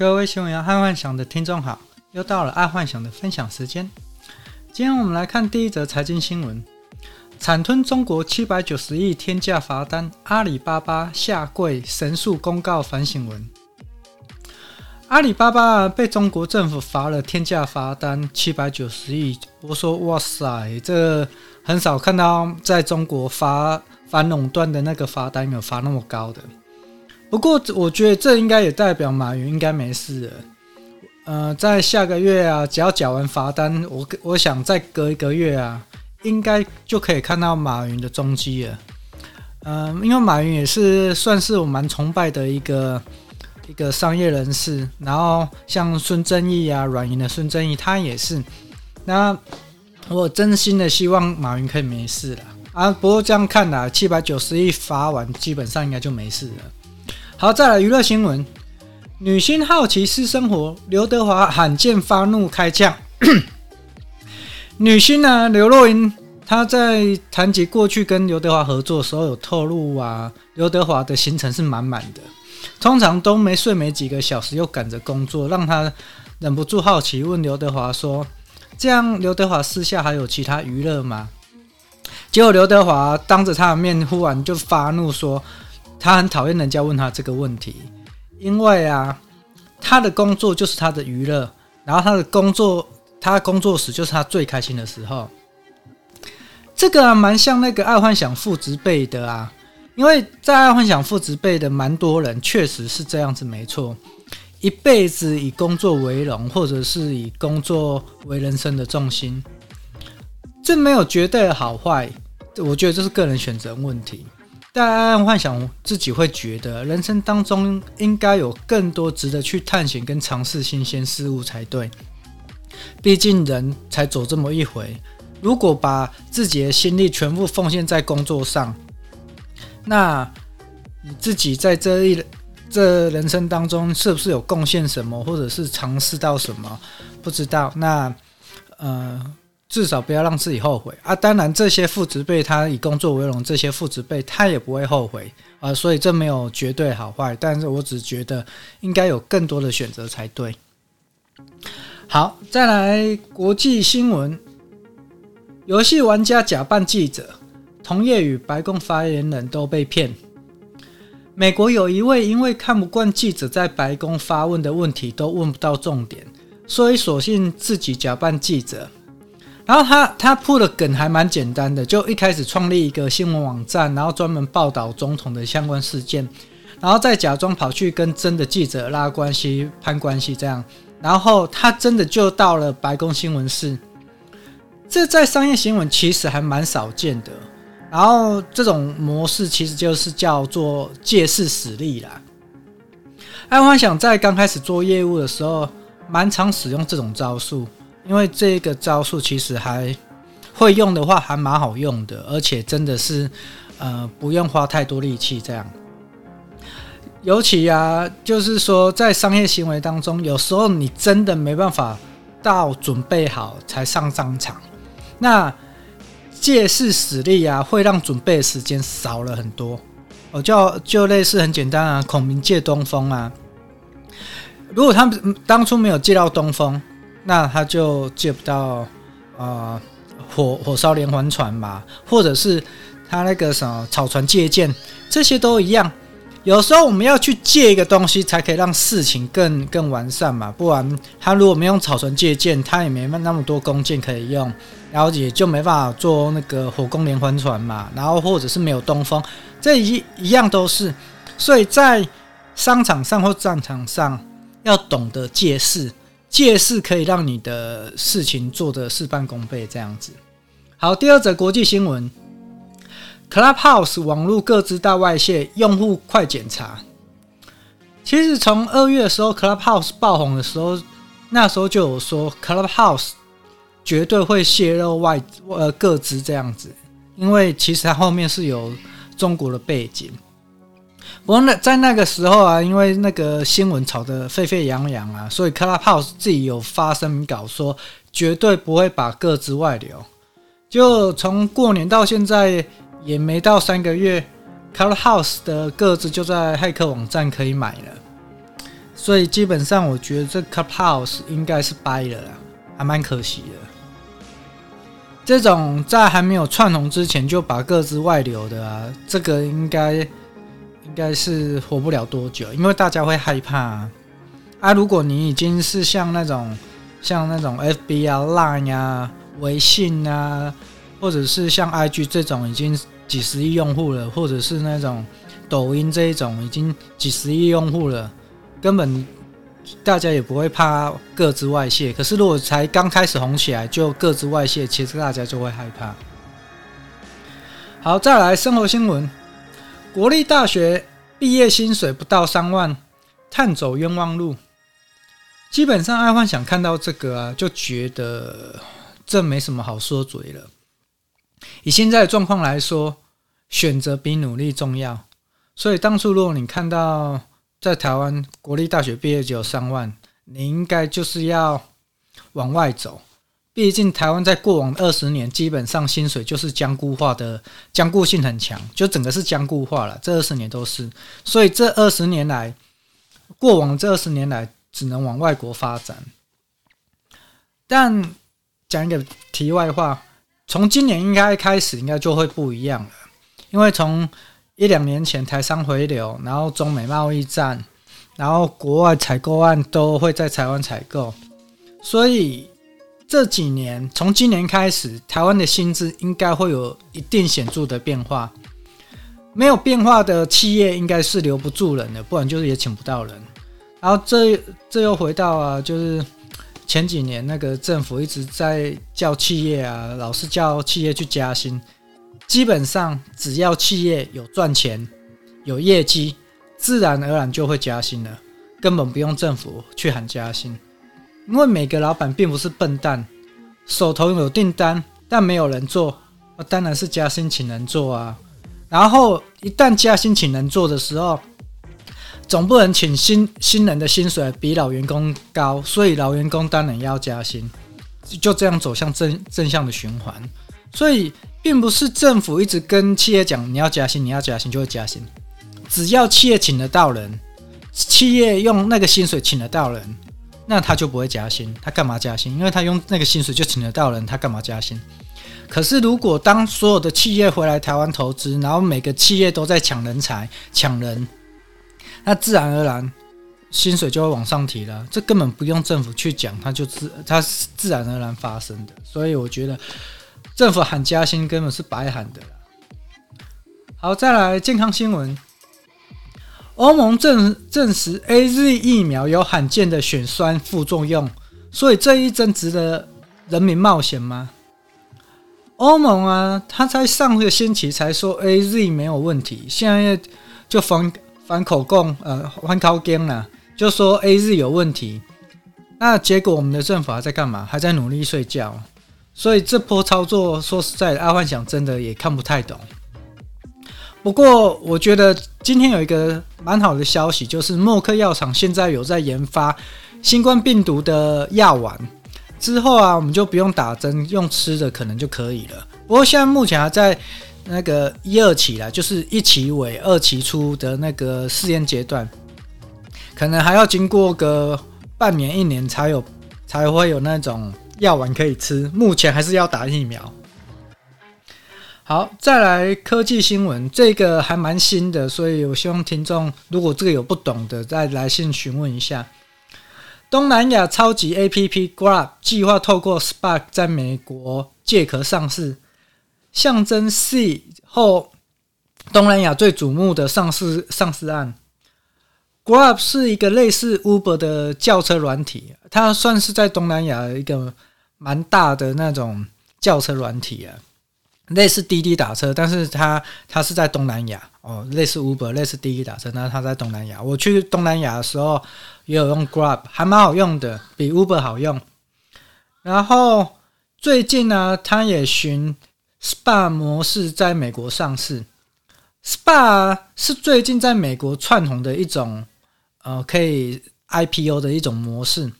各位新闻爱幻想的听众好，又到了爱幻想的分享时间。今天我们来看第一则财经新闻：惨吞中国七百九十亿天价罚单，阿里巴巴下跪神速公告反省文。阿里巴巴被中国政府罚了天价罚单七百九十亿，我说哇塞，这很少看到在中国罚反垄断的那个罚单有罚那么高的。不过，我觉得这应该也代表马云应该没事了。呃，在下个月啊，只要缴完罚单，我我想再隔一个月啊，应该就可以看到马云的踪迹了。嗯、因为马云也是算是我蛮崇拜的一个一个商业人士。然后像孙正义啊，软银的孙正义，他也是。那我真心的希望马云可以没事了啊。不过这样看来，七百九十亿罚完，基本上应该就没事了。好，再来娱乐新闻。女星好奇私生活，刘德华罕见发怒开呛。女星呢，刘若英，她在谈及过去跟刘德华合作的时候，有透露啊，刘德华的行程是满满的，通常都没睡没几个小时，又赶着工作，让她忍不住好奇，问刘德华说：“这样刘德华私下还有其他娱乐吗？”结果刘德华当着她的面，忽然就发怒说。他很讨厌人家问他这个问题，因为啊，他的工作就是他的娱乐，然后他的工作，他的工作时就是他最开心的时候。这个啊，蛮像那个爱幻想父职辈的啊，因为在爱幻想父职辈的蛮多人确实是这样子，没错，一辈子以工作为荣，或者是以工作为人生的重心，这没有绝对的好坏，我觉得这是个人选择问题。但幻想自己会觉得，人生当中应该有更多值得去探险跟尝试新鲜事物才对。毕竟人才走这么一回，如果把自己的心力全部奉献在工作上，那你自己在这一这人生当中是不是有贡献什么，或者是尝试到什么？不知道。那呃。至少不要让自己后悔啊！当然，这些父执辈他以工作为荣，这些父执辈他也不会后悔啊。所以这没有绝对好坏，但是我只觉得应该有更多的选择才对。好，再来国际新闻：游戏玩家假扮记者，同业与白宫发言人都被骗。美国有一位因为看不惯记者在白宫发问的问题都问不到重点，所以索性自己假扮记者。然后他他铺的梗还蛮简单的，就一开始创立一个新闻网站，然后专门报道总统的相关事件，然后再假装跑去跟真的记者拉关系、攀关系这样，然后他真的就到了白宫新闻室。这在商业新闻其实还蛮少见的，然后这种模式其实就是叫做借势使力啦。爱幻想在刚开始做业务的时候，蛮常使用这种招数。因为这个招数其实还会用的话，还蛮好用的，而且真的是呃不用花太多力气这样。尤其啊，就是说在商业行为当中，有时候你真的没办法到准备好才上战场，那借势使力啊，会让准备时间少了很多。哦，就就类似很简单啊，孔明借东风啊，如果他们当初没有借到东风。那他就借不到，呃，火火烧连环船嘛，或者是他那个什么草船借箭，这些都一样。有时候我们要去借一个东西，才可以让事情更更完善嘛。不然他如果没用草船借箭，他也没那么多弓箭可以用，然后也就没办法做那个火攻连环船嘛。然后或者是没有东风，这一一样都是。所以在商场上或战场上，要懂得借势。借势可以让你的事情做得事半功倍，这样子。好，第二则国际新闻：Clubhouse 网络个资大外泄，用户快检查。其实从二月的时候，Clubhouse 爆红的时候，那时候就有说 Clubhouse 绝对会泄露外呃个资这样子，因为其实它后面是有中国的背景。不过那在那个时候啊，因为那个新闻炒得沸沸扬扬啊，所以 Clubhouse 自己有发声明稿说，绝对不会把个资外流。就从过年到现在也没到三个月，Clubhouse 的个资就在骇客网站可以买了。所以基本上我觉得这 Clubhouse 应该是掰了啦，还蛮可惜的。这种在还没有串红之前就把个资外流的啊，这个应该应该是活不了多久，因为大家会害怕啊。如果你已经是像那种像那种 FB 啊、Line 啊、微信啊，或者是像 IG 这种已经几十亿用户了，或者是那种抖音这一种已经几十亿用户了，根本。大家也不会怕各自外泄，可是如果才刚开始红起来就各自外泄，其实大家就会害怕。好，再来生活新闻：国立大学毕业薪水不到三万，叹走冤枉路。基本上，爱幻想看到这个啊，就觉得这没什么好说嘴了。以现在的状况来说，选择比努力重要。所以当初如果你看到，在台湾国立大学毕业只有三万，你应该就是要往外走。毕竟台湾在过往二十年基本上薪水就是僵固化的，僵固性很强，就整个是僵固化了。这二十年都是，所以这二十年来，过往这二十年来只能往外国发展。但讲一个题外话，从今年应该开始应该就会不一样了，因为从一两年前，台商回流，然后中美贸易战，然后国外采购案都会在台湾采购，所以这几年从今年开始，台湾的薪资应该会有一定显著的变化。没有变化的企业应该是留不住人的，不然就是也请不到人。然后这这又回到啊，就是前几年那个政府一直在叫企业啊，老是叫企业去加薪。基本上，只要企业有赚钱、有业绩，自然而然就会加薪了，根本不用政府去喊加薪。因为每个老板并不是笨蛋，手头有订单但没有人做，当然是加薪请人做啊。然后一旦加薪请人做的时候，总不能请新新人的薪水比老员工高，所以老员工当然要加薪，就这样走向正正向的循环。所以。并不是政府一直跟企业讲，你要加薪，你要加薪就会加薪。只要企业请得到人，企业用那个薪水请得到人，那他就不会加薪。他干嘛加薪？因为他用那个薪水就请得到人，他干嘛加薪？可是如果当所有的企业回来台湾投资，然后每个企业都在抢人才、抢人，那自然而然薪水就会往上提了。这根本不用政府去讲，它就自它自然而然发生的。所以我觉得。政府喊加薪根本是白喊的。好，再来健康新闻。欧盟证证实 AZ 疫苗有罕见的血栓副作用，所以这一针值得人民冒险吗？欧盟啊，他在上个星期才说 AZ 没有问题，现在就反反口供，呃，反口供了，就说 AZ 有问题。那结果我们的政府还在干嘛？还在努力睡觉。所以这波操作，说实在的，爱幻想真的也看不太懂。不过，我觉得今天有一个蛮好的消息，就是默克药厂现在有在研发新冠病毒的药丸。之后啊，我们就不用打针，用吃的可能就可以了。不过现在目前还在那个一二期啦，就是一期尾、二期初的那个试验阶段，可能还要经过个半年、一年才有，才会有那种。药丸可以吃，目前还是要打疫苗。好，再来科技新闻，这个还蛮新的，所以我希望听众如果这个有不懂的，再来信询问一下。东南亚超级 APP Grab 计划透过 SPAC 在美国借壳上市，象征 C 后东南亚最瞩目的上市上市案。Grab 是一个类似 Uber 的轿车软体，它算是在东南亚一个。蛮大的那种轿车软体啊，类似滴滴打车，但是它它是在东南亚哦，类似 Uber，类似滴滴打车，那它在东南亚。我去东南亚的时候也有用 Grab，还蛮好用的，比 Uber 好用。然后最近呢，它也寻 SPA 模式在美国上市。SPA 是最近在美国窜红的一种呃，可以 IPO 的一种模式。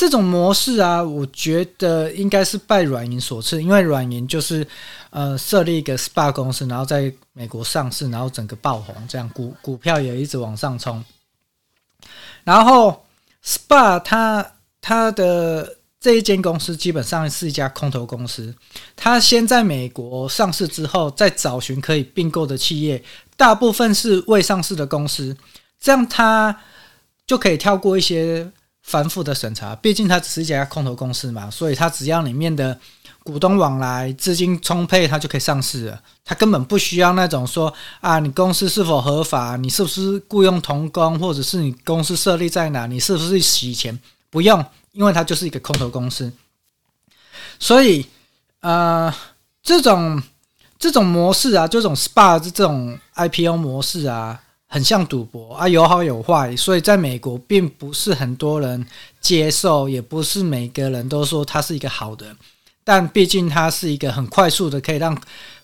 这种模式啊，我觉得应该是拜软银所赐，因为软银就是呃设立一个 SPA 公司，然后在美国上市，然后整个爆红，这样股股票也一直往上冲。然后 SPA 它它的这一间公司基本上是一家空头公司，它先在美国上市之后，再找寻可以并购的企业，大部分是未上市的公司，这样它就可以跳过一些繁复的审查。毕竟它只是一家空头公司嘛，所以它只要里面的股东往来、资金充沛，它就可以上市了。它根本不需要那种说啊，你公司是否合法，你是不是雇佣童工，或者是你公司设立在哪，你是不是洗钱，不用。因为它就是一个空头公司，所以呃，这种这种模式啊，这种 SPA 这种 IPO 模式啊，很像赌博啊，有好有坏。所以在美国，并不是很多人接受，也不是每个人都说它是一个好的。但毕竟它是一个很快速的，可以让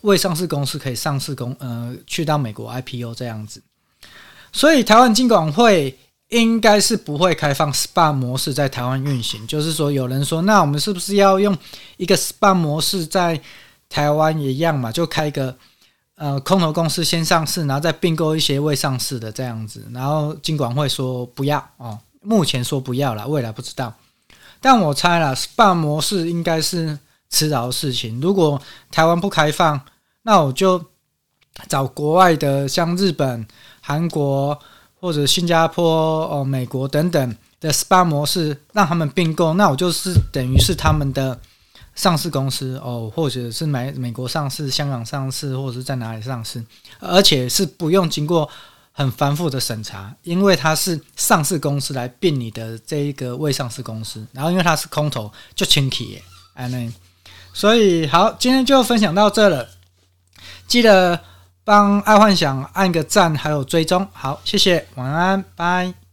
未上市公司可以上市公呃去到美国 IPO 这样子。所以台湾金管会。应该是不会开放 SPA 模式在台湾运行。就是说，有人说，那我们是不是要用一个 SPA 模式在台湾一样嘛？就开一个呃空头公司先上市，然后再并购一些未上市的这样子。然后金管会说不要哦，目前说不要了，未来不知道。但我猜了，SPA 模式应该是迟早的事情。如果台湾不开放，那我就找国外的，像日本、韩国。或者新加坡、哦、美国等等的 SPA 模式，让他们并购，那我就是等于是他们的上市公司哦，或者是美美国上市、香港上市，或者是在哪里上市，而且是不用经过很繁复的审查，因为它是上市公司来并你的这一个未上市公司，然后因为它是空头，就清体耶，哎那，所以好，今天就分享到这了，记得。帮爱幻想按个赞，还有追踪，好，谢谢，晚安，拜。